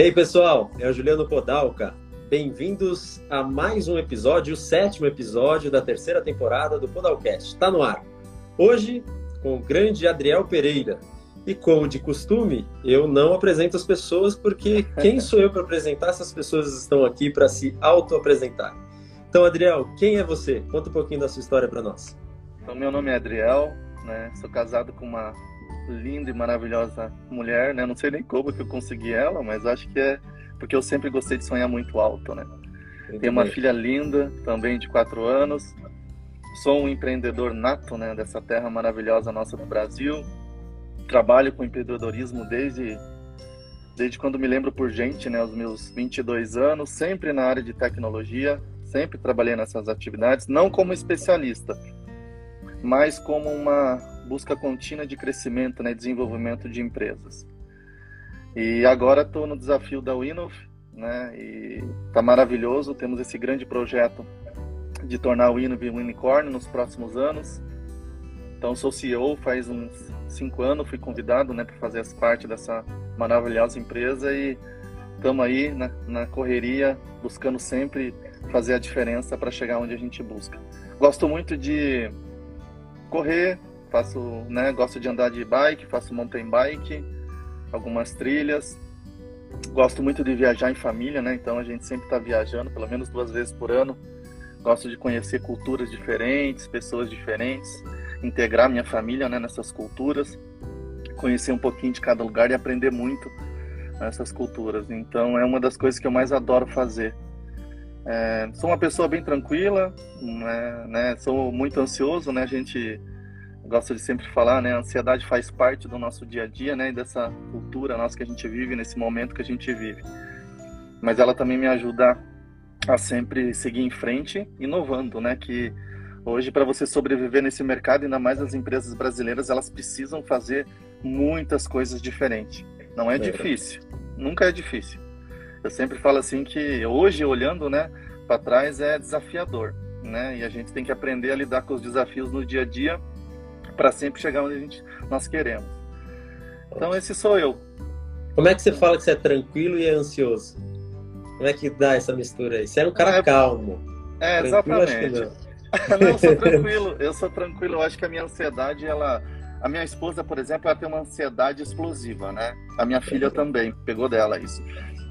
Hey pessoal, é o Juliano Podalca. Bem-vindos a mais um episódio, o sétimo episódio da terceira temporada do Podalcast. Está no ar. Hoje com o grande Adriel Pereira. E como de costume, eu não apresento as pessoas porque quem sou eu para apresentar? Essas pessoas estão aqui para se auto-apresentar. Então, Adriel, quem é você? Conta um pouquinho da sua história para nós. Então, meu nome é Adriel, né? Sou casado com uma linda e maravilhosa mulher, né? Não sei nem como que eu consegui ela, mas acho que é porque eu sempre gostei de sonhar muito alto, né? Muito Tenho uma filha linda, também de quatro anos. Sou um empreendedor nato, né? Dessa terra maravilhosa nossa do Brasil. Trabalho com empreendedorismo desde desde quando me lembro por gente, né? Os meus 22 anos, sempre na área de tecnologia, sempre trabalhei nessas atividades, não como especialista, mas como uma busca contínua de crescimento, né? Desenvolvimento de empresas. E agora estou no desafio da Winov, né? E tá maravilhoso. Temos esse grande projeto de tornar o Winov um unicórnio nos próximos anos. Então sou CEO faz uns cinco anos, fui convidado, né, para fazer parte dessa maravilhosa empresa e estamos aí na, na correria, buscando sempre fazer a diferença para chegar onde a gente busca. Gosto muito de correr, faço, né, gosto de andar de bike, faço mountain bike algumas trilhas. Gosto muito de viajar em família, né? Então a gente sempre está viajando, pelo menos duas vezes por ano. Gosto de conhecer culturas diferentes, pessoas diferentes, integrar minha família né, nessas culturas, conhecer um pouquinho de cada lugar e aprender muito nessas culturas. Então é uma das coisas que eu mais adoro fazer. É, sou uma pessoa bem tranquila, né, né, sou muito ansioso, né? A gente gosto de sempre falar, né? A ansiedade faz parte do nosso dia a dia, né? E dessa cultura nossa que a gente vive, nesse momento que a gente vive. Mas ela também me ajuda a sempre seguir em frente, inovando, né? Que hoje, para você sobreviver nesse mercado, ainda mais as empresas brasileiras, elas precisam fazer muitas coisas diferentes. Não é, é difícil, nunca é difícil. Eu sempre falo assim que hoje, olhando, né, para trás, é desafiador, né? E a gente tem que aprender a lidar com os desafios no dia a dia para sempre chegar onde a gente, nós queremos. Então esse sou eu. Como é que você fala que você é tranquilo e é ansioso? Como é que dá essa mistura aí? Você é um cara é, calmo. É, exatamente. não. não, eu sou tranquilo. Eu sou tranquilo. Eu acho que a minha ansiedade, ela... A minha esposa, por exemplo, ela tem uma ansiedade explosiva, né? A minha filha também, pegou dela isso.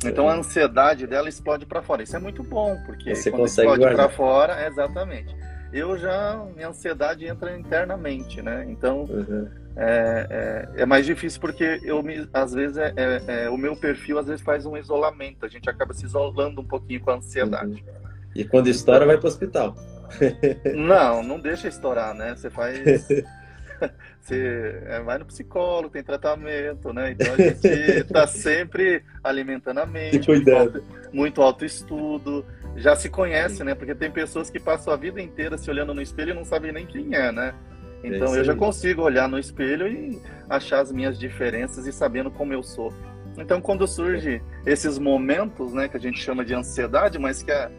Então a ansiedade dela explode para fora. Isso é muito bom, porque Você quando explode para fora, exatamente eu já minha ansiedade entra internamente, né? Então uhum. é, é, é, mais difícil porque eu me, às vezes é, é, é, o meu perfil às vezes faz um isolamento, a gente acaba se isolando um pouquinho com a ansiedade. Uhum. E quando estoura vai para o hospital. não, não deixa estourar, né? Você faz você é, vai no psicólogo, tem tratamento, né? Então a gente está sempre alimentando a mente, muito, muito autoestudo, já se conhece, né? Porque tem pessoas que passam a vida inteira se olhando no espelho e não sabem nem quem é, né? Então é eu já consigo olhar no espelho e achar as minhas diferenças e sabendo como eu sou. Então quando surge esses momentos, né, que a gente chama de ansiedade, mas que é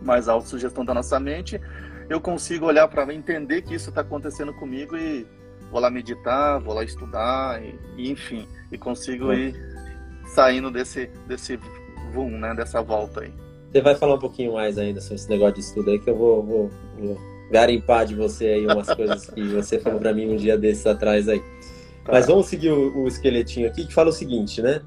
mais autossugestão da nossa mente, eu consigo olhar para entender que isso está acontecendo comigo e vou lá meditar, vou lá estudar, e, e enfim, e consigo ir saindo desse desse boom, né, dessa volta aí. Você vai falar um pouquinho mais ainda sobre esse negócio de estudo aí, que eu vou, vou, vou garimpar de você aí umas coisas que você falou para mim um dia desses atrás aí. Tá. Mas vamos seguir o, o, esqueletinho aqui, que fala o seguinte, né?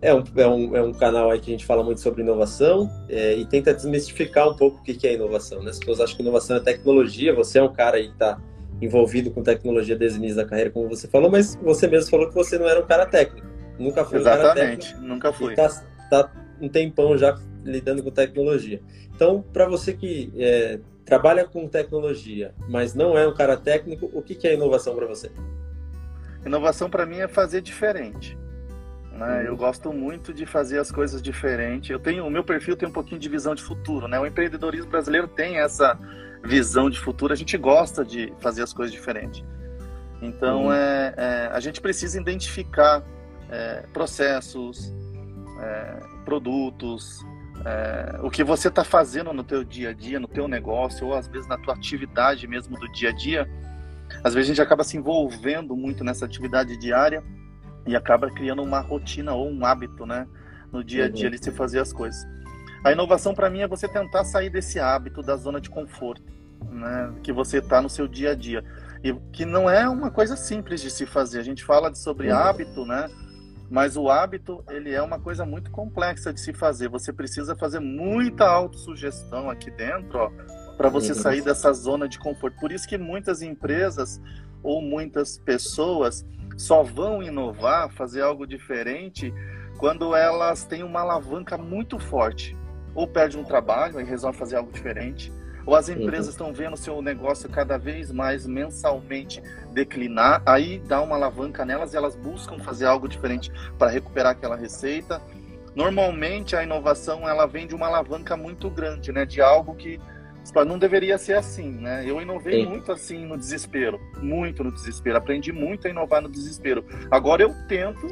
É um, é, um, é um canal aí que a gente fala muito sobre inovação é, e tenta desmistificar um pouco o que, que é inovação, né? As pessoas acham que inovação é tecnologia, você é um cara aí que está envolvido com tecnologia desde o início da carreira, como você falou, mas você mesmo falou que você não era um cara técnico. Nunca foi Exatamente, um cara técnico. nunca fui. Tá, tá um tempão já lidando com tecnologia. Então, para você que é, trabalha com tecnologia, mas não é um cara técnico, o que, que é inovação para você? Inovação para mim é fazer diferente. Né? Uhum. Eu gosto muito de fazer as coisas diferentes. Eu tenho, o meu perfil tem um pouquinho de visão de futuro, né? O empreendedorismo brasileiro tem essa visão de futuro. A gente gosta de fazer as coisas diferentes. Então, uhum. é, é, a gente precisa identificar é, processos, é, produtos, é, o que você está fazendo no teu dia a dia, no teu negócio, ou às vezes na tua atividade mesmo do dia a dia, às vezes a gente acaba se envolvendo muito nessa atividade diária e acaba criando uma rotina ou um hábito, né? no dia a dia uhum. de se fazer as coisas. A inovação para mim é você tentar sair desse hábito da zona de conforto, né, que você está no seu dia a dia e que não é uma coisa simples de se fazer. A gente fala de, sobre uhum. hábito, né? Mas o hábito, ele é uma coisa muito complexa de se fazer. Você precisa fazer muita autossugestão aqui dentro, para você sair dessa zona de conforto. Por isso que muitas empresas ou muitas pessoas só vão inovar, fazer algo diferente, quando elas têm uma alavanca muito forte. Ou perde um trabalho e resolve fazer algo diferente, ou as empresas uhum. estão vendo seu negócio cada vez mais mensalmente declinar, aí dá uma alavanca nelas e elas buscam fazer algo diferente para recuperar aquela receita. Normalmente a inovação ela vem de uma alavanca muito grande, né, de algo que não deveria ser assim, né? Eu inovei Sim. muito assim no desespero, muito no desespero, aprendi muito a inovar no desespero. Agora eu tento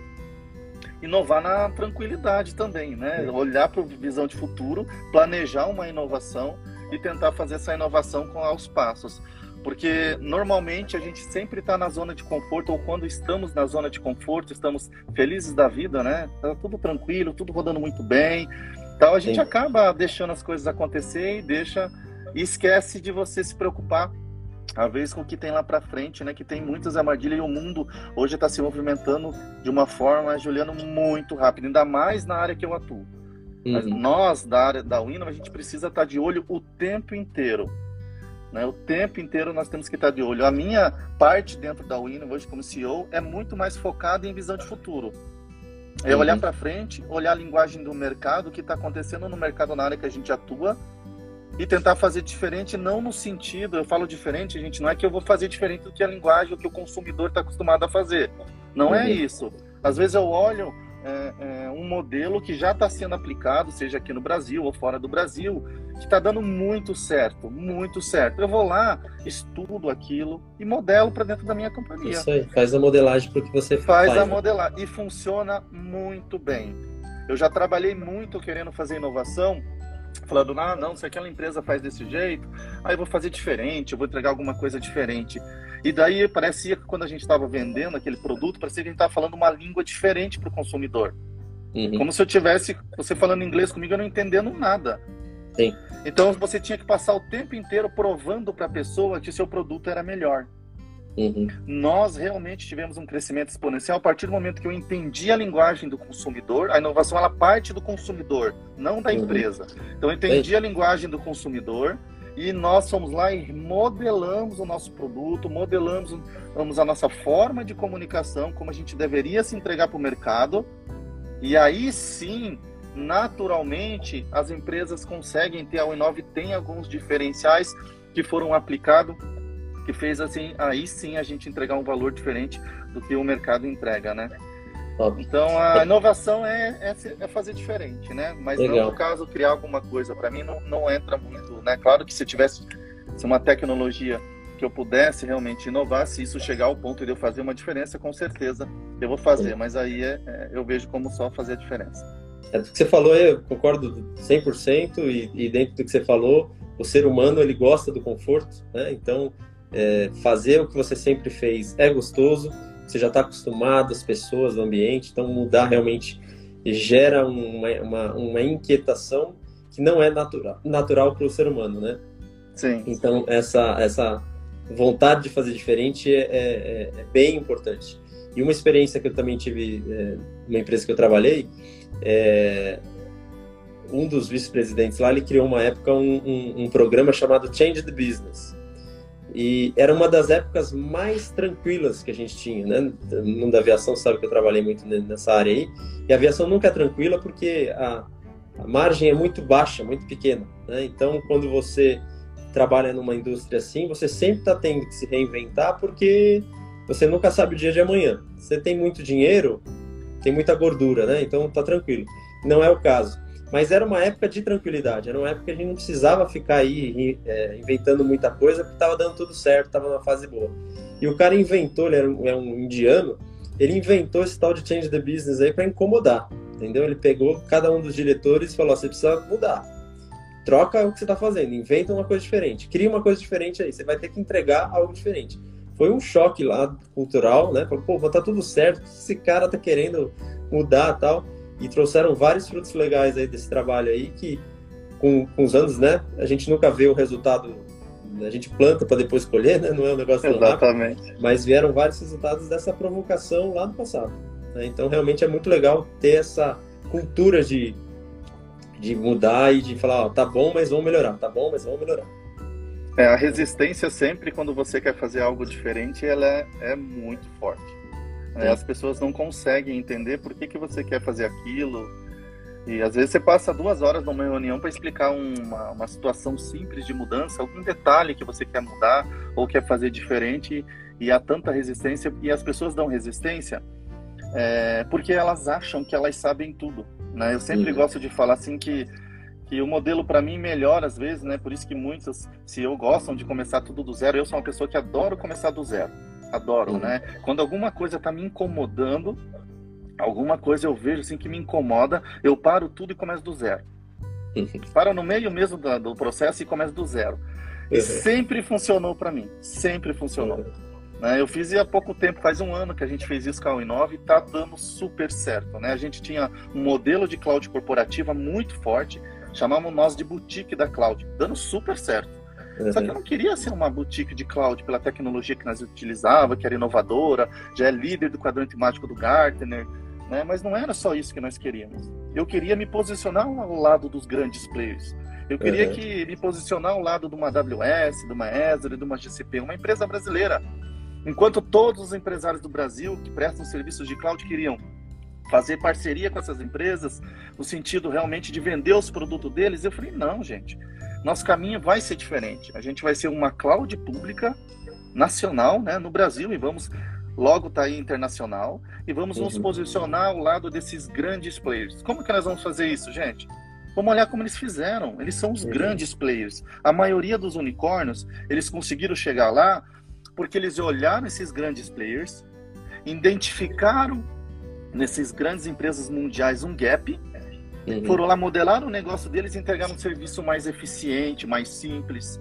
inovar na tranquilidade também, né? Olhar para a visão de futuro, planejar uma inovação e tentar fazer essa inovação com aos passos. Porque normalmente a gente sempre está na zona de conforto, ou quando estamos na zona de conforto, estamos felizes da vida, né? Tá tudo tranquilo, tudo rodando muito bem. Então a gente Sim. acaba deixando as coisas acontecer e deixa e esquece de você se preocupar a vez com o que tem lá para frente, né? Que tem muitas armadilhas e o mundo hoje está se movimentando de uma forma, Juliano, muito rápida, ainda mais na área que eu atuo. Uhum. Nós, da área da Winam, a gente precisa estar de olho o tempo inteiro. Né? O tempo inteiro nós temos que estar de olho. A minha parte dentro da Winam, hoje como CEO, é muito mais focada em visão de futuro. É uhum. olhar para frente, olhar a linguagem do mercado, o que está acontecendo no mercado na área que a gente atua, e tentar fazer diferente, não no sentido, eu falo diferente, gente, não é que eu vou fazer diferente do que a linguagem, o que o consumidor está acostumado a fazer. Não é uhum. é isso. Às vezes eu olho é, é, um modelo que já está sendo aplicado, seja aqui no Brasil ou fora do Brasil, que está dando muito certo, muito certo. Eu vou lá, estudo aquilo e modelo para dentro da minha companhia. Isso aí, faz a modelagem para o que você faz. Faz a né? modelagem e funciona muito bem. Eu já trabalhei muito querendo fazer inovação falando, ah, não, se aquela empresa faz desse jeito, aí eu vou fazer diferente, eu vou entregar alguma coisa diferente. E daí parecia que quando a gente estava vendendo aquele produto, parecia que a gente estava falando uma língua diferente para o consumidor. Uhum. Como se eu tivesse, você falando inglês comigo, eu não entendendo nada. Sim. Então você tinha que passar o tempo inteiro provando para a pessoa que seu produto era melhor. Uhum. Nós realmente tivemos um crescimento exponencial a partir do momento que eu entendi a linguagem do consumidor. A inovação ela parte do consumidor, não da uhum. empresa. Então eu entendi a linguagem do consumidor e nós fomos lá e modelamos o nosso produto, modelamos vamos, a nossa forma de comunicação, como a gente deveria se entregar para o mercado. E aí sim, naturalmente, as empresas conseguem ter, a Uinove tem alguns diferenciais que foram aplicados que fez assim, aí sim a gente entregar um valor diferente do que o mercado entrega, né? Top. Então a inovação é, é, é, fazer diferente, né? Mas Legal. não no caso criar alguma coisa. Para mim não, não entra muito, né? Claro que se tivesse se uma tecnologia que eu pudesse realmente inovar, se isso chegar ao ponto de eu fazer uma diferença, com certeza eu vou fazer. Mas aí é, é, eu vejo como só fazer a diferença. É, do que você falou, eu concordo 100% e, e dentro do que você falou, o ser humano ele gosta do conforto, né? Então é, fazer o que você sempre fez é gostoso, você já está acostumado, as pessoas, o ambiente, então mudar realmente gera uma, uma, uma inquietação que não é natural, natural para o ser humano, né? Sim. Então, essa, essa vontade de fazer diferente é, é, é bem importante. E uma experiência que eu também tive é, numa empresa que eu trabalhei, é, um dos vice-presidentes lá, ele criou uma época um, um, um programa chamado Change the Business e era uma das épocas mais tranquilas que a gente tinha, né? No mundo da aviação, sabe que eu trabalhei muito nessa área aí. E a aviação nunca é tranquila porque a, a margem é muito baixa, muito pequena. Né? Então, quando você trabalha numa indústria assim, você sempre está tendo que se reinventar porque você nunca sabe o dia de amanhã. Você tem muito dinheiro, tem muita gordura, né? Então, tá tranquilo. Não é o caso. Mas era uma época de tranquilidade, era uma época que a gente não precisava ficar aí é, inventando muita coisa, porque estava dando tudo certo, estava numa fase boa. E o cara inventou, ele era um, é um indiano, ele inventou esse tal de change the business aí para incomodar, entendeu? Ele pegou cada um dos diretores e falou: você precisa mudar. Troca o que você está fazendo, inventa uma coisa diferente, cria uma coisa diferente aí, você vai ter que entregar algo diferente. Foi um choque lá cultural, né? Falou, pô, tá tudo certo, esse cara tá querendo mudar tal. E trouxeram vários frutos legais aí desse trabalho aí que com, com os anos, né, a gente nunca vê o resultado, a gente planta para depois colher, né, não é um negócio Exatamente. Rápido, mas vieram vários resultados dessa provocação lá no passado. Né? Então realmente é muito legal ter essa cultura de, de mudar e de falar, ó, tá bom, mas vamos melhorar, tá bom, mas vamos melhorar. É, a resistência sempre, quando você quer fazer algo diferente, ela é, é muito forte. É, as pessoas não conseguem entender por que, que você quer fazer aquilo. E às vezes você passa duas horas numa reunião para explicar uma, uma situação simples de mudança, algum detalhe que você quer mudar ou quer fazer diferente, e há tanta resistência, e as pessoas dão resistência é, porque elas acham que elas sabem tudo. Né? Eu sempre uhum. gosto de falar assim que que o modelo para mim melhora às vezes, né? Por isso que muitos, se eu gostam de começar tudo do zero, eu sou uma pessoa que adoro começar do zero. Adoro, uhum. né? Quando alguma coisa está me incomodando, alguma coisa eu vejo assim que me incomoda, eu paro tudo e começo do zero. Uhum. Paro no meio mesmo do, do, processo e começo do zero. E uhum. sempre funcionou para mim, sempre funcionou. Uhum. Né? Eu fiz há pouco tempo, faz um ano que a gente fez isso com a Uinove e está dando super certo. Né? A gente tinha um modelo de cloud corporativa muito forte, chamamos nós de boutique da cloud, dando super certo. Uhum. Só que eu não queria ser uma boutique de cloud pela tecnologia que nós utilizava, que era inovadora, já é líder do quadrante mágico do Gartner, né? mas não era só isso que nós queríamos. Eu queria me posicionar ao lado dos grandes players. Eu queria uhum. que me posicionar ao lado de uma AWS, de uma Azure, de uma GCP, uma empresa brasileira Enquanto todos os empresários do Brasil que prestam serviços de cloud queriam fazer parceria com essas empresas, no sentido realmente de vender os produtos deles, eu falei: não, gente, nosso caminho vai ser diferente. A gente vai ser uma cloud pública nacional né, no Brasil e vamos logo estar tá aí internacional e vamos uhum. nos posicionar ao lado desses grandes players. Como que nós vamos fazer isso, gente? Vamos olhar como eles fizeram. Eles são os uhum. grandes players. A maioria dos unicórnios, eles conseguiram chegar lá porque eles olharam esses grandes players, identificaram nessas grandes empresas mundiais um gap, uhum. foram lá modelar o negócio deles e entregar um serviço mais eficiente, mais simples.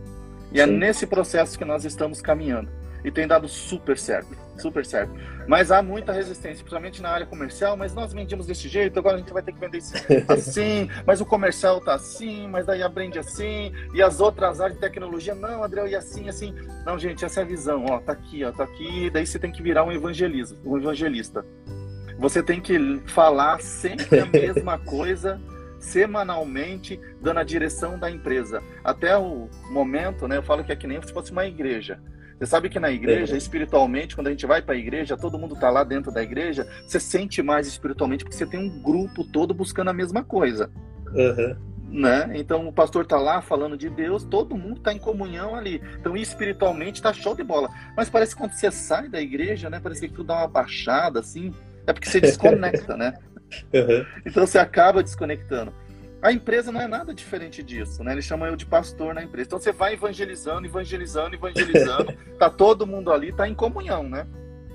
E é Sim. é nesse processo que nós estamos caminhando. E tem dado super certo, super certo. Mas há muita resistência, principalmente na área comercial, mas nós vendíamos desse jeito, agora a gente vai ter que vender assim, mas o comercial tá assim, mas daí aprende assim, e as outras áreas de tecnologia, não, Adriel, e assim, assim. Não, gente, essa é a visão, ó, tá aqui, ó, tá aqui, daí você tem que virar um evangelista, um evangelista. Você tem que falar sempre a mesma coisa semanalmente, dando a direção da empresa. Até o momento, né, eu falo que é que nem se fosse uma igreja. Você sabe que na igreja, espiritualmente, quando a gente vai para a igreja, todo mundo está lá dentro da igreja, você sente mais espiritualmente porque você tem um grupo todo buscando a mesma coisa. Uhum. Né? Então o pastor está lá falando de Deus, todo mundo está em comunhão ali. Então espiritualmente está show de bola. Mas parece que quando você sai da igreja, né? Parece que tudo dá uma baixada assim. É porque você desconecta, né? Uhum. Então você acaba desconectando. A empresa não é nada diferente disso, né? Eles chamam eu de pastor na empresa. Então você vai evangelizando, evangelizando, evangelizando. tá todo mundo ali, tá em comunhão, né?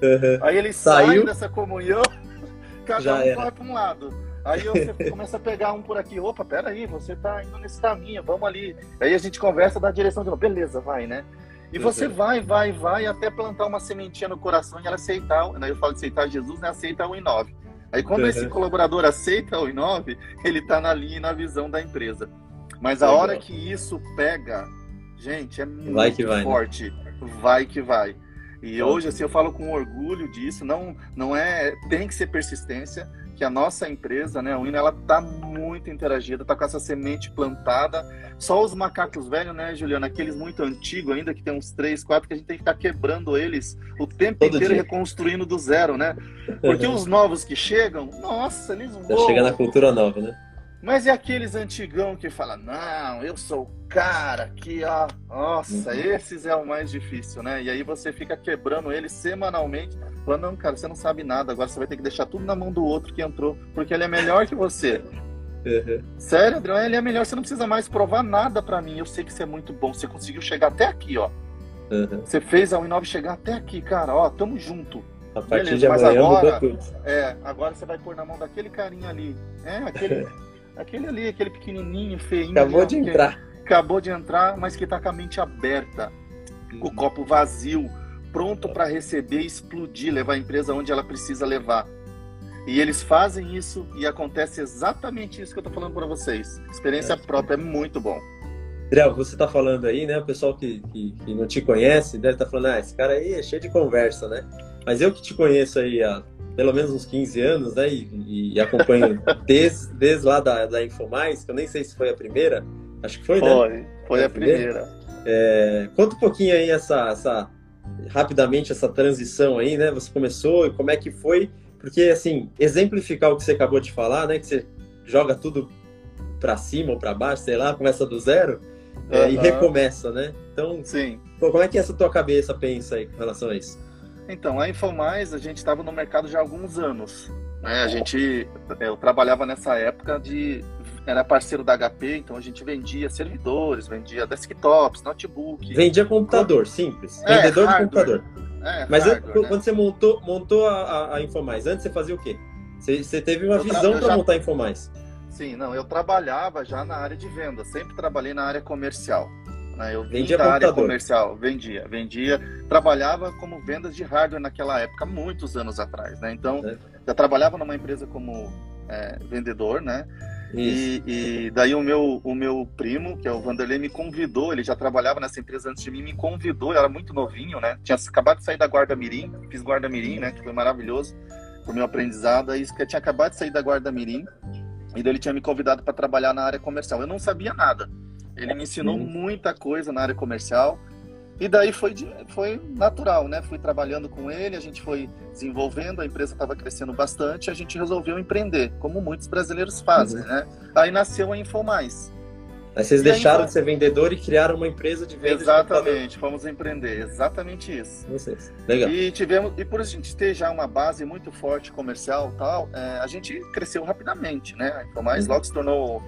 Uhum. Aí eles Saiu. saem dessa comunhão, cada Já um era. vai para um lado. Aí você começa a pegar um por aqui, opa, peraí, você tá indo nesse caminho, vamos ali. Aí a gente conversa da direção de novo, beleza, vai, né? E você uhum. vai, vai, vai, até plantar uma sementinha no coração e ela aceitar, né? eu falo de aceitar Jesus, né? Aceita o I9. Aí quando uhum. esse colaborador aceita o I9, ele está na linha e na visão da empresa. Mas a hora que isso pega, gente, é muito vai vai, né? forte. Né? Vai que vai. E hoje, assim, eu falo com orgulho disso. Não, não é. Tem que ser persistência que a nossa empresa, né, a Wina, ela tá muito interagida, tá com essa semente plantada. Só os macacos velhos, né, Juliana, aqueles muito antigos ainda, que tem uns três, quatro, que a gente tem que estar tá quebrando eles o tempo Todo inteiro dia. reconstruindo do zero, né? Porque os novos que chegam, nossa, eles vão. Já chega na cultura nova, né? Mas e aqueles antigão que fala, não, eu sou o cara que, ó, nossa, uhum. esses é o mais difícil, né? E aí você fica quebrando eles semanalmente, falando, não, cara, você não sabe nada, agora você vai ter que deixar tudo na mão do outro que entrou, porque ele é melhor que você. Uhum. Sério, Adriano, ele é melhor, você não precisa mais provar nada para mim, eu sei que você é muito bom, você conseguiu chegar até aqui, ó. Uhum. Você fez a Uninove chegar até aqui, cara, ó, tamo junto. A partir Beleza, de amanhã agora, É, agora você vai pôr na mão daquele carinha ali. É, aquele... Aquele ali, aquele pequenininho, feinho. Acabou ali, de entrar. Acabou de entrar, mas que está com a mente aberta, com o uhum. copo vazio, pronto para receber, explodir, levar a empresa onde ela precisa levar. E eles fazem isso e acontece exatamente isso que eu estou falando para vocês. Experiência é. própria é muito bom. Adriel, você está falando aí, né? O pessoal que, que, que não te conhece deve estar tá falando, ah, esse cara aí é cheio de conversa, né? Mas eu que te conheço aí há pelo menos uns 15 anos, né? E, e acompanho desde, desde lá da, da Infomais, que eu nem sei se foi a primeira, acho que foi, foi né? Foi, foi a primeira. É, conta um pouquinho aí essa, essa, rapidamente essa transição aí, né? Você começou e como é que foi? Porque, assim, exemplificar o que você acabou de falar, né? Que você joga tudo para cima ou para baixo, sei lá, começa do zero é, e recomeça, né? Então, Sim. como é que essa tua cabeça pensa aí com relação a isso? Então, a Infomais, a gente estava no mercado já há alguns anos. Né? A gente, eu trabalhava nessa época de, era parceiro da HP, então a gente vendia servidores, vendia desktops, notebook. Vendia computador, simples. É, Vendedor hardware. de computador. É, Mas hardware, eu, né? quando você montou, montou a, a, a Infomais, antes você fazia o quê? Você, você teve uma eu visão para já... montar a Infomais. Sim, não, eu trabalhava já na área de venda, sempre trabalhei na área comercial. Né? Eu vendia da área comercial, vendia, vendia, trabalhava como vendas de hardware naquela época, muitos anos atrás, né? Então, é. já trabalhava numa empresa como é, vendedor, né? E, e, daí o meu, o meu primo, que é o Vanderlei, me convidou, ele já trabalhava nessa empresa antes de mim, me convidou, eu era muito novinho, né? Tinha acabado de sair da Guarda Mirim, fiz Guarda Mirim, né? Que foi maravilhoso o meu aprendizado, aí que eu tinha acabado de sair da Guarda Mirim, e daí ele tinha me convidado para trabalhar na área comercial. Eu não sabia nada. Ele me ensinou uhum. muita coisa na área comercial. E daí foi, foi natural, né? Fui trabalhando com ele, a gente foi desenvolvendo, a empresa estava crescendo bastante, a gente resolveu empreender, como muitos brasileiros fazem, uhum. né? Aí nasceu a Infomais. Aí vocês e deixaram de ser vendedor e criaram uma empresa de venda Exatamente, de fomos empreender, exatamente isso. Vocês. Legal. E tivemos, e por a gente ter já uma base muito forte comercial tal, é, a gente cresceu rapidamente, né? A Infomais uhum. logo se tornou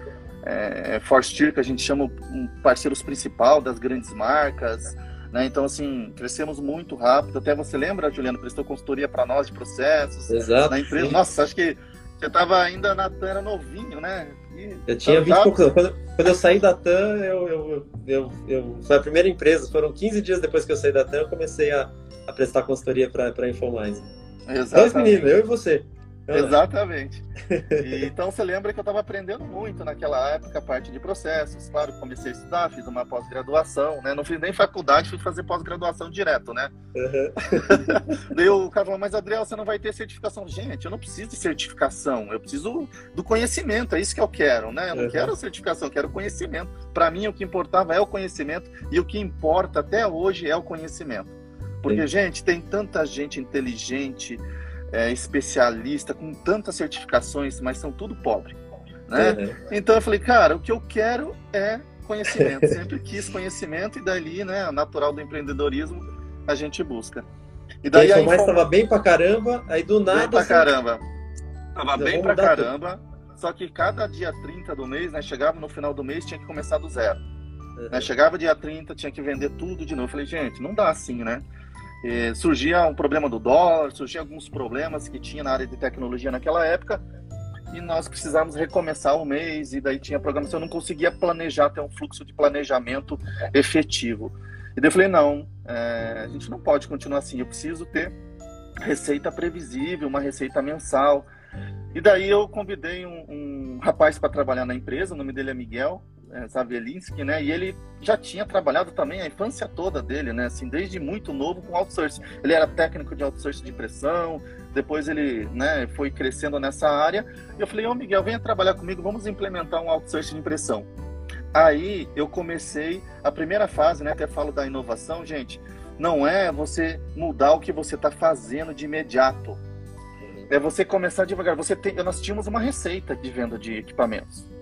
é, Force que a gente chama um parceiros principal das grandes marcas. Né? Então, assim, crescemos muito rápido. Até você lembra, Juliano, prestou consultoria para nós de processos Exato, na empresa. Sim. Nossa, acho que você estava ainda na TAM, era novinho, né? E eu tinha 20 e poucos anos. Quando, quando, eu saí da TAM, eu, eu, eu, eu, foi a primeira empresa. Foram 15 dias depois que eu saí da TAM, eu comecei a, a prestar consultoria para a Infomais. Exatamente. Dois meninos, eu e você. Exatamente. E, então você lembra que eu estava aprendendo muito naquela época a parte de processos. Claro, comecei a estudar, fiz uma pós-graduação, né? Não fiz nem faculdade, fui fazer pós-graduação direto, né? Uhum. Daí o cara falou, mas Adriel, você não vai ter certificação. Gente, eu não preciso de certificação, eu preciso do conhecimento, é isso que eu quero, né? Eu não uhum. quero certificação, eu quero conhecimento. Para mim, o que importava é o conhecimento e o que importa até hoje é o conhecimento. Porque, Sim. gente, tem tanta gente inteligente, é, especialista, com tantas certificações, mas são tudo pobre. Né? Uhum. Então eu falei, cara, o que eu quero é conhecimento. Sempre quis conhecimento e dali, né, natural do empreendedorismo, a gente busca. E daí a mais estava bem pra caramba, aí do nada. Bem pra assim, caramba. Tava bem pra caramba. Tudo. Só que cada dia 30 do mês, né, chegava no final do mês, tinha que começar do zero. Uhum. Né, chegava dia 30, tinha que vender tudo de novo. Eu falei, gente, não dá assim, né? E surgia um problema do dólar, surgia alguns problemas que tinha na área de tecnologia naquela época e nós precisávamos recomeçar o mês e daí tinha programação, eu não conseguia planejar, ter um fluxo de planejamento efetivo. E daí eu falei, não, é, a gente não pode continuar assim, eu preciso ter receita previsível, uma receita mensal. E daí eu convidei um, um rapaz para trabalhar na empresa, o nome dele é Miguel, é, Zavelinski, né? E ele já tinha trabalhado também a infância toda dele, né? Assim, desde muito novo com outsourcing. Ele era técnico de outsourcing de impressão, depois ele, né, foi crescendo nessa área. E eu falei, ô Miguel, venha trabalhar comigo, vamos implementar um outsourcing de impressão. Aí eu comecei a primeira fase, né? Até falo da inovação, gente. Não é você mudar o que você está fazendo de imediato. É você começar devagar. Você tem, nós tínhamos uma receita de venda de equipamentos.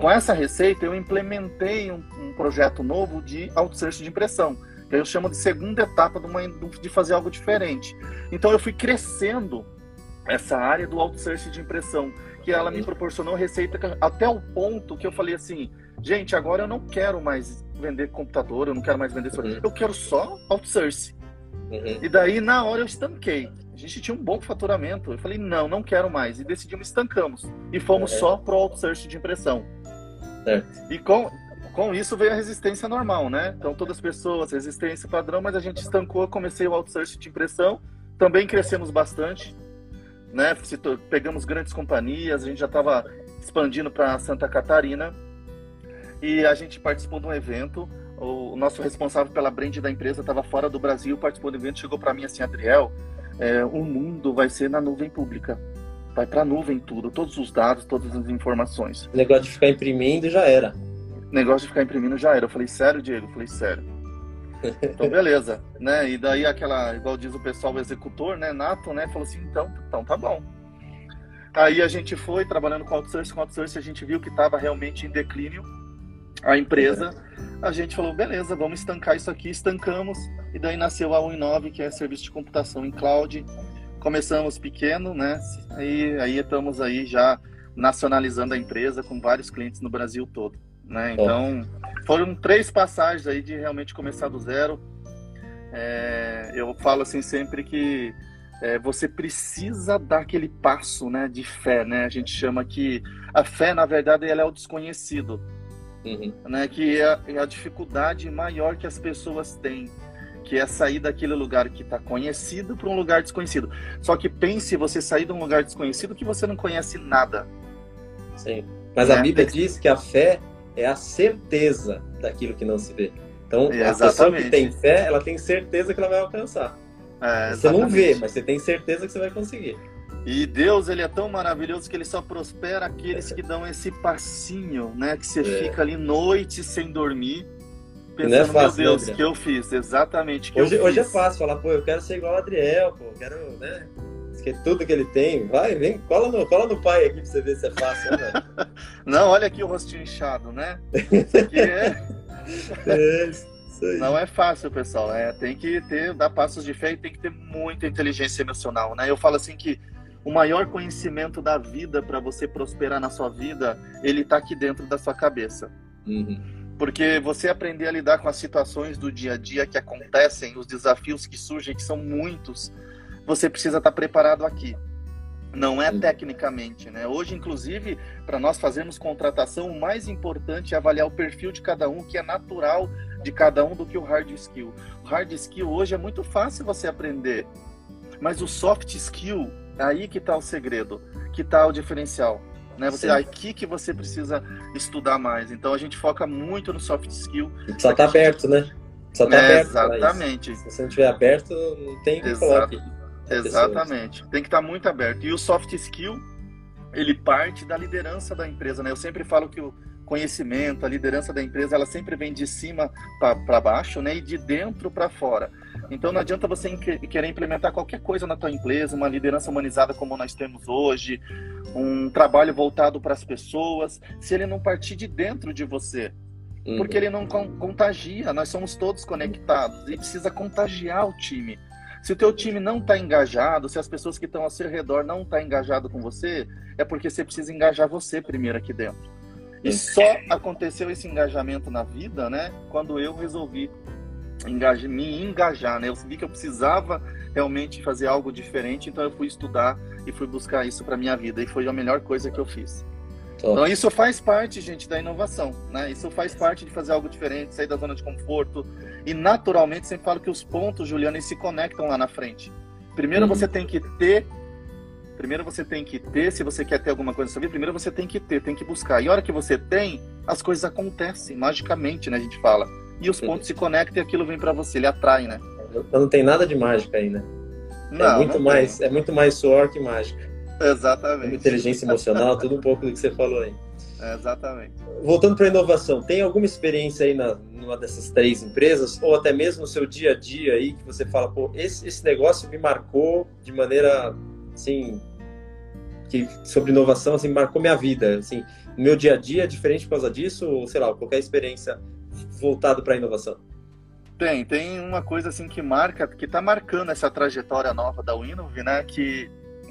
Com essa receita, eu implementei um, um projeto novo de outsourcing de impressão, que eu chamo de segunda etapa de, uma, de fazer algo diferente. Então, eu fui crescendo essa área do outsourcing de impressão, que ela me proporcionou receita até o ponto que eu falei assim, gente, agora eu não quero mais vender computador, eu não quero mais vender uhum. eu quero só outsourcing. Uhum. E daí, na hora, eu estanquei. A gente tinha um bom faturamento. Eu falei, não, não quero mais. E decidimos, estancamos. E fomos uhum. só pro outsourcing de impressão. E com, com isso veio a resistência normal, né? Então, todas as pessoas, resistência padrão, mas a gente estancou, comecei o outsourcing de impressão, também crescemos bastante. né? Pegamos grandes companhias, a gente já estava expandindo para Santa Catarina e a gente participou de um evento. O nosso responsável pela brand da empresa estava fora do Brasil, participou do evento, chegou para mim assim, Adriel, é, o mundo vai ser na nuvem pública. Vai para a nuvem tudo, todos os dados, todas as informações. O negócio de ficar imprimindo já era. O negócio de ficar imprimindo já era. Eu falei, sério, Diego? Eu falei, sério. Então, beleza, né? E daí aquela, igual diz o pessoal, o executor, né, nato, né, falou assim, então, então tá bom. Aí a gente foi trabalhando com outsourcing, com outsourcing a gente viu que estava realmente em declínio a empresa. A gente falou, beleza, vamos estancar isso aqui, estancamos. E daí nasceu a 1.9, que é serviço de computação em cloud. Começamos pequeno, né? E aí estamos aí já nacionalizando a empresa com vários clientes no Brasil todo, né? Então, foram três passagens aí de realmente começar do zero. É, eu falo assim sempre que é, você precisa dar aquele passo, né, de fé, né? A gente chama que a fé, na verdade, ela é o desconhecido, uhum. né? Que é, é, a dificuldade maior que as pessoas têm, que é sair daquele lugar que está conhecido para um lugar desconhecido. Só que pense você sair de um lugar desconhecido que você não conhece nada. Sim. Mas né? a Bíblia diz que a fé é a certeza daquilo que não se vê. Então, é, a pessoa que tem fé, ela tem certeza que ela vai alcançar. É, você não vê, mas você tem certeza que você vai conseguir. E Deus, ele é tão maravilhoso que ele só prospera aqueles é. que dão esse passinho, né? Que você é. fica ali noite sem dormir, pensando, é fácil, meu Deus, né, que eu fiz? Exatamente, que hoje, eu hoje é fácil falar, pô, eu quero ser igual o Adriel, pô, quero, né? Que tudo que ele tem, vai, vem, cola no, cola no pai aqui pra você ver se é fácil, né? Não, olha aqui o rostinho inchado, né? Isso aqui é... é não é fácil, pessoal. É, tem que ter, dar passos de fé e tem que ter muita inteligência emocional, né? Eu falo assim que o maior conhecimento da vida para você prosperar na sua vida, ele está aqui dentro da sua cabeça. Uhum. Porque você aprender a lidar com as situações do dia a dia que acontecem, os desafios que surgem, que são muitos, você precisa estar preparado aqui. Não é tecnicamente, né? Hoje, inclusive, para nós fazermos contratação, o mais importante é avaliar o perfil de cada um, que é natural de cada um do que o hard skill. O hard skill hoje é muito fácil você aprender, mas o soft skill, é aí que está o segredo, que está o diferencial. Né? Você, é aqui que você precisa estudar mais. Então a gente foca muito no soft skill. Só está aberto, né? Só tá é, aberto. Exatamente. Se você não estiver aberto, não tem que aqui. Exatamente. Tem que estar tá muito aberto. E o soft skill, ele parte da liderança da empresa, né? Eu sempre falo que o conhecimento, a liderança da empresa, ela sempre vem de cima para baixo, né, e de dentro para fora. Então não adianta você querer implementar qualquer coisa na tua empresa, uma liderança humanizada como nós temos hoje, um trabalho voltado para as pessoas, se ele não partir de dentro de você. Uhum. Porque ele não contagia, nós somos todos conectados e precisa contagiar o time. Se o teu time não está engajado, se as pessoas que estão ao seu redor não estão tá engajado com você, é porque você precisa engajar você primeiro aqui dentro. E só aconteceu esse engajamento na vida, né? Quando eu resolvi engajar, me engajar, né? Eu vi que eu precisava realmente fazer algo diferente, então eu fui estudar e fui buscar isso para minha vida e foi a melhor coisa que eu fiz. Top. Então isso faz parte, gente, da inovação, né? Isso faz parte de fazer algo diferente, sair da zona de conforto e naturalmente sempre falo que os pontos, Juliana, se conectam lá na frente. Primeiro uhum. você tem que ter Primeiro você tem que ter, se você quer ter alguma coisa na sua vida, primeiro você tem que ter, tem que buscar. E a hora que você tem, as coisas acontecem magicamente, né? A gente fala. E os pontos se conectam e aquilo vem para você, ele atrai, né? Então não tem nada de mágica aí, né? Não, é muito não mais, tem. é muito mais suor que mágica. Exatamente. Inteligência emocional, tudo um pouco do que você falou aí. exatamente. Voltando para a inovação, tem alguma experiência aí na, numa dessas três empresas, ou até mesmo no seu dia a dia aí, que você fala, pô, esse, esse negócio me marcou de maneira, assim, que sobre inovação assim marcou minha vida, assim, meu dia a dia é diferente por causa disso, ou sei lá, qualquer experiência voltado para a inovação. Tem, tem uma coisa assim que marca, que está marcando essa trajetória nova da Winov, né, que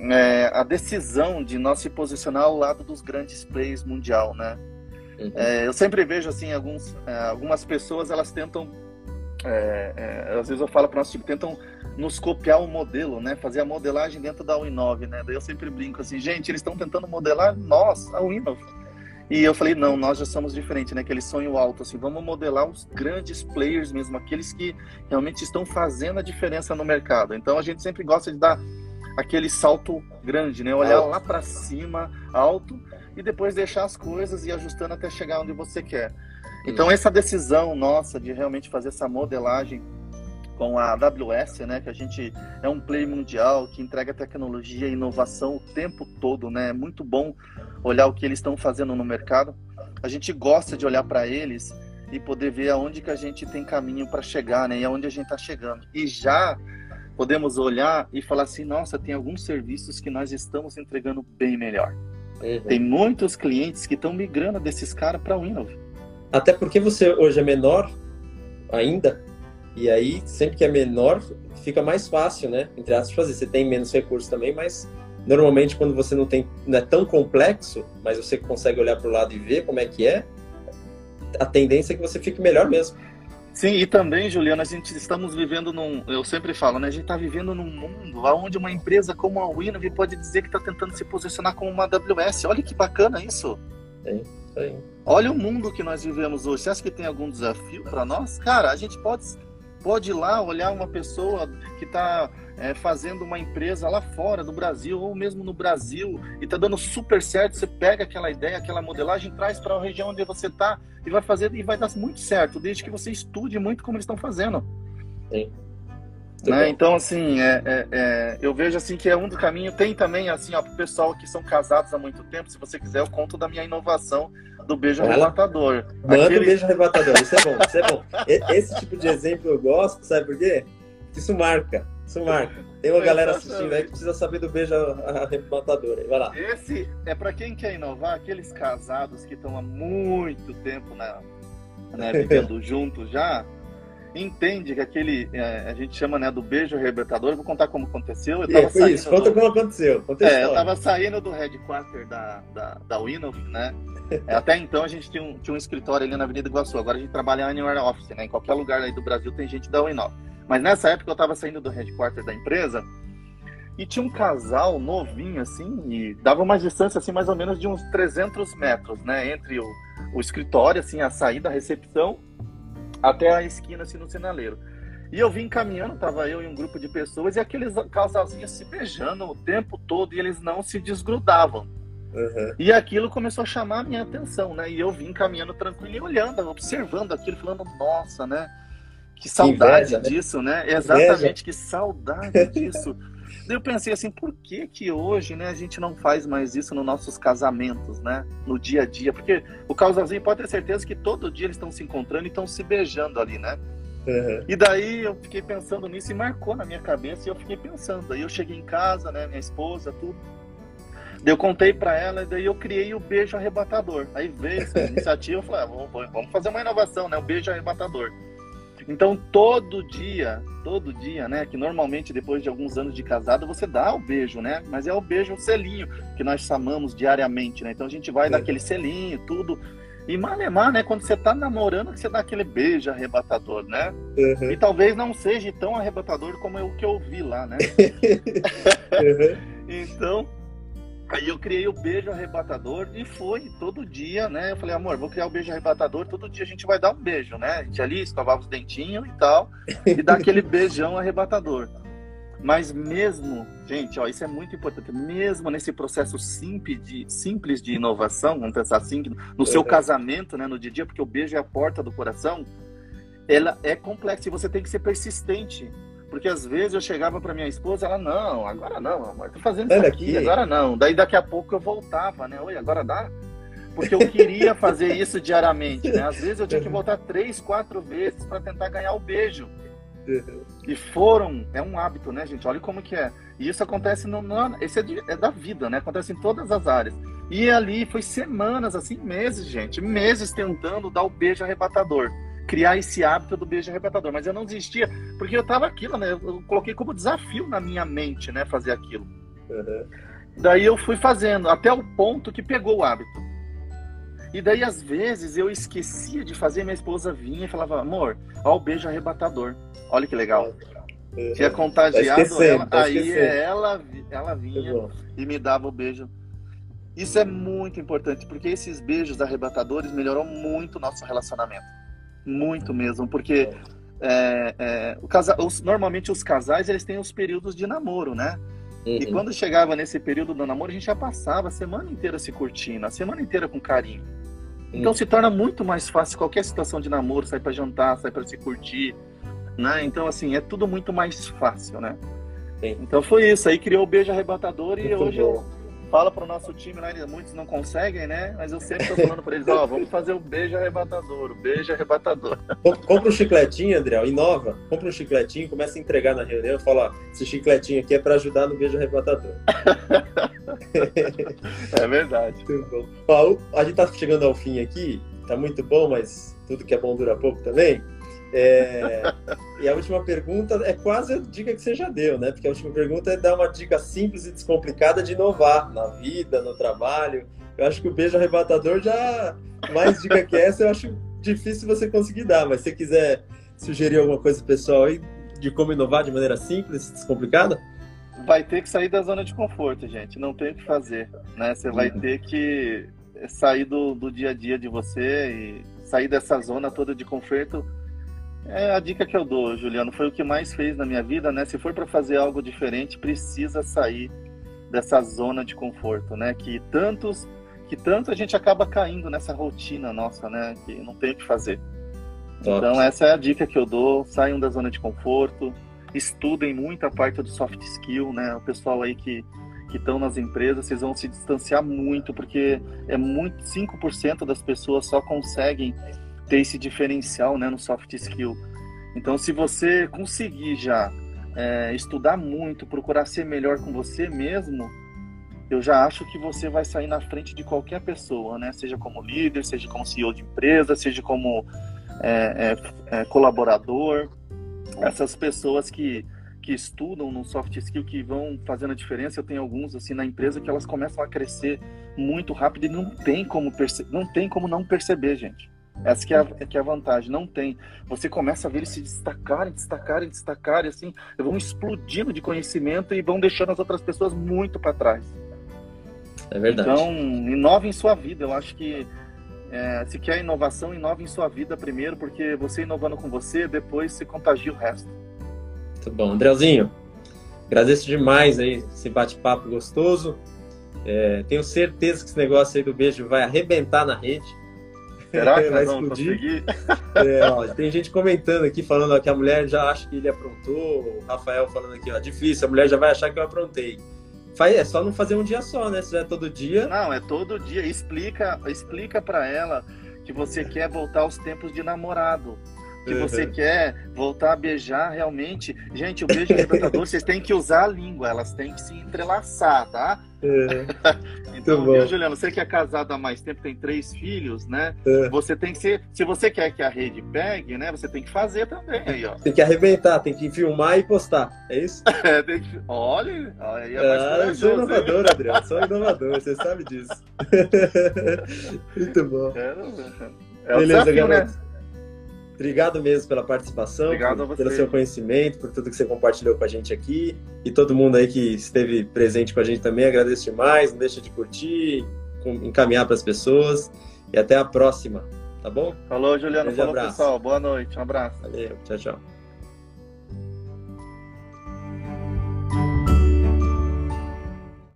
é a decisão de nós se posicionar ao lado dos grandes players mundial, né? Uhum. É, eu sempre vejo assim alguns, é, algumas pessoas elas tentam, é, é às vezes eu falo para nós tipo, tentam nos copiar o modelo, né? Fazer a modelagem dentro da Winov, né? Daí eu sempre brinco assim, gente, eles estão tentando modelar nós, a Winov. E eu falei, não, nós já somos diferentes, né? Aquele sonho alto, assim, vamos modelar os grandes players mesmo, aqueles que realmente estão fazendo a diferença no mercado. Então a gente sempre gosta de dar aquele salto grande, né? Olhar lá para cima, alto, e depois deixar as coisas e ajustando até chegar onde você quer. Então essa decisão nossa de realmente fazer essa modelagem com a AWS, né, que a gente é um player mundial que entrega tecnologia e inovação o tempo todo, né? É muito bom olhar o que eles estão fazendo no mercado. A gente gosta de olhar para eles e poder ver aonde que a gente tem caminho para chegar, né? E aonde a gente está chegando. E já podemos olhar e falar assim, nossa, tem alguns serviços que nós estamos entregando bem melhor. Uhum. Tem muitos clientes que estão migrando desses caras para o Winov. Até porque você hoje é menor ainda, e aí sempre que é menor fica mais fácil, né? Entre aspas, fazer. Você tem menos recursos também, mas normalmente quando você não tem, não é tão complexo, mas você consegue olhar para o lado e ver como é que é, a tendência é que você fique melhor mesmo. Sim, e também, Juliana, a gente estamos vivendo num. Eu sempre falo, né? A gente está vivendo num mundo onde uma empresa como a Winov pode dizer que está tentando se posicionar como uma AWS. Olha que bacana isso. Sim, sim. Olha o mundo que nós vivemos hoje. Você acha que tem algum desafio para nós? Cara, a gente pode, pode ir lá olhar uma pessoa que está é, fazendo uma empresa lá fora do Brasil ou mesmo no Brasil e está dando super certo. Você pega aquela ideia, aquela modelagem, traz para a região onde você está e vai fazer e vai dar muito certo, desde que você estude muito como eles estão fazendo. Sim. Né? Então, assim, é, é, é, eu vejo assim que é um do caminho. Tem também, assim, ó, pro pessoal que são casados há muito tempo, se você quiser, eu conto da minha inovação do beijo arrebatador. Manda Aquele... o beijo arrebatador, isso é bom, isso é bom. Esse tipo de exemplo eu gosto, sabe por quê? Isso marca, isso marca. Tem uma galera assistindo aí que precisa saber do beijo arrebatador. Vai lá. Esse é para quem quer inovar, aqueles casados que estão há muito tempo né, né vivendo juntos já entende que aquele, é, a gente chama né, do beijo arrebentador, vou contar como aconteceu. Eu tava isso, isso. conta do... como aconteceu. Conta é, eu tava saindo do headquarter da, da, da Winov, né? É, até então a gente tinha um, tinha um escritório ali na Avenida Iguaçu, agora a gente trabalha em Anywhere Office, né? Em qualquer lugar aí do Brasil tem gente da Winov. Mas nessa época eu tava saindo do headquarter da empresa e tinha um casal novinho, assim, e dava uma distância, assim, mais ou menos de uns 300 metros, né? Entre o, o escritório, assim, a saída, a recepção até a esquina, assim, no sinaleiro. E eu vim caminhando, tava eu e um grupo de pessoas, e aqueles casalzinhos se beijando o tempo todo, e eles não se desgrudavam. Uhum. E aquilo começou a chamar a minha atenção, né? E eu vim caminhando tranquilo e olhando, observando aquilo, falando, nossa, né? Que saudade Inveja, né? disso, né? né? Exatamente, Inveja. que saudade disso. Daí eu pensei assim, por que que hoje, né, a gente não faz mais isso nos nossos casamentos, né? No dia a dia, porque o casalzinho pode ter certeza que todo dia eles estão se encontrando e estão se beijando ali, né? Uhum. E daí eu fiquei pensando nisso e marcou na minha cabeça e eu fiquei pensando. Daí eu cheguei em casa, né, minha esposa, tudo. Daí eu contei para ela e daí eu criei o beijo arrebatador. Aí veio essa iniciativa, eu falei, ah, vamos fazer uma inovação, né, o beijo arrebatador. Então, todo dia, todo dia, né? Que normalmente depois de alguns anos de casado você dá o beijo, né? Mas é o beijo, o selinho, que nós chamamos diariamente, né? Então a gente vai é. dar aquele selinho, tudo. E malemar, né? Quando você tá namorando, que você dá aquele beijo arrebatador, né? Uhum. E talvez não seja tão arrebatador como é o que eu vi lá, né? uhum. Então, Aí eu criei o beijo arrebatador e foi todo dia, né? Eu falei, amor, vou criar o beijo arrebatador, todo dia a gente vai dar um beijo, né? A gente ali escovava os dentinhos e tal, e dá aquele beijão arrebatador. Mas mesmo, gente, ó, isso é muito importante, mesmo nesse processo simples de, simples de inovação, vamos pensar assim, no seu casamento, né, no dia a dia, porque o beijo é a porta do coração, ela é complexa e você tem que ser persistente. Porque às vezes eu chegava para minha esposa, ela, não, agora não, amor, tô fazendo isso aqui, aqui, agora não. Daí daqui a pouco eu voltava, né? Oi, agora dá? Porque eu queria fazer isso diariamente, né? Às vezes eu tinha que voltar três, quatro vezes para tentar ganhar o beijo. Uhum. E foram, é um hábito, né, gente? Olha como que é. E isso acontece no, no esse é, de, é, da vida, né? Acontece em todas as áreas. E ali foi semanas, assim, meses, gente, meses tentando dar o beijo arrebatador criar esse hábito do beijo arrebatador. Mas eu não desistia, porque eu tava aquilo, né? Eu coloquei como desafio na minha mente, né? Fazer aquilo. Uhum. Daí eu fui fazendo, até o ponto que pegou o hábito. E daí, às vezes, eu esquecia de fazer, minha esposa vinha e falava, amor, ó o beijo arrebatador. Olha que legal. Uhum. Tinha contagiado tá ela, tá aí ela, ela vinha e me dava o beijo. Isso é muito importante, porque esses beijos arrebatadores melhoram muito o nosso relacionamento. Muito mesmo, porque é, é, o casa, os, normalmente os casais eles têm os períodos de namoro, né? Uhum. E quando chegava nesse período do namoro, a gente já passava a semana inteira se curtindo, a semana inteira com carinho. Então uhum. se torna muito mais fácil qualquer situação de namoro, sair para jantar, sair para se curtir, né? Então assim, é tudo muito mais fácil, né? Sim. Então foi isso, aí criou o beijo arrebatador e muito hoje bom. eu fala para o nosso time lá, muitos não conseguem, né? Mas eu sempre estou falando para eles, ó, oh, vamos fazer o beijo arrebatador, o beijo arrebatador. Compra um chicletinho, André, inova. Compra um chicletinho, começa a entregar na reunião, fala, esse chicletinho aqui é para ajudar no beijo arrebatador. é verdade. Ó, a gente tá chegando ao fim aqui, tá muito bom, mas tudo que é bom dura pouco também. É, e a última pergunta é quase a dica que você já deu, né? Porque a última pergunta é dar uma dica simples e descomplicada de inovar na vida, no trabalho. Eu acho que o beijo arrebatador já, mais dica que essa, eu acho difícil você conseguir dar, mas se você quiser sugerir alguma coisa pessoal aí de como inovar de maneira simples e descomplicada? Vai ter que sair da zona de conforto, gente. Não tem o que fazer, né? Você vai uhum. ter que sair do, do dia a dia de você e sair dessa zona toda de conforto é a dica que eu dou, Juliano. Foi o que mais fez na minha vida, né? Se for para fazer algo diferente, precisa sair dessa zona de conforto, né? Que tantos, que tanto a gente acaba caindo nessa rotina nossa, né? Que não tem o que fazer. Top. Então essa é a dica que eu dou. Saiam da zona de conforto, estudem muito a parte do soft skill, né? O pessoal aí que que estão nas empresas, vocês vão se distanciar muito, porque é muito 5% das pessoas só conseguem ter esse diferencial né, no soft skill. Então, se você conseguir já é, estudar muito, procurar ser melhor com você mesmo, eu já acho que você vai sair na frente de qualquer pessoa, né? Seja como líder, seja como CEO de empresa, seja como é, é, é, colaborador. Essas pessoas que, que estudam no soft skill, que vão fazendo a diferença, eu tenho alguns assim na empresa que elas começam a crescer muito rápido e não tem como, perce não, tem como não perceber, gente. Essa que é, a, que é a vantagem, não tem. Você começa a ver eles se destacarem, destacarem, destacarem, assim, vão explodindo de conhecimento e vão deixando as outras pessoas muito para trás. É verdade. Então, inove em sua vida. Eu acho que é, se quer inovação, inove em sua vida primeiro, porque você inovando com você, depois se contagia o resto. Muito bom. Andreuzinho, agradeço demais aí esse bate-papo gostoso. É, tenho certeza que esse negócio aí do beijo vai arrebentar na rede. Será que vai explodir? É, ó, tem gente comentando aqui, falando ó, que a mulher já acha que ele aprontou. O Rafael falando aqui, ó, difícil, a mulher já vai achar que eu aprontei. É só não fazer um dia só, né? Se é todo dia. Não, é todo dia. Explica, explica para ela que você quer voltar aos tempos de namorado que você uhum. quer voltar a beijar realmente. Gente, o beijo libertador, vocês têm que usar a língua, elas têm que se entrelaçar, tá? É. então, viu, Juliano, você que é casado há mais tempo, tem três filhos, né? É. Você tem que ser. Se você quer que a rede pegue, né? Você tem que fazer também aí, ó. Tem que arrebentar, tem que filmar e postar. É isso? é, tem que... Olha, aí é mais ah, eu sou inovador, Adriano, sou inovador, você sabe disso. Muito bom. É, Beleza, desafio, garoto. Né? Obrigado mesmo pela participação, Obrigado por, pelo seu conhecimento, por tudo que você compartilhou com a gente aqui. E todo mundo aí que esteve presente com a gente também, agradeço demais. Não deixa de curtir, encaminhar para as pessoas. E até a próxima, tá bom? Falou, Juliano. Um Falou, abraço. pessoal. Boa noite. Um abraço. Valeu. Tchau, tchau.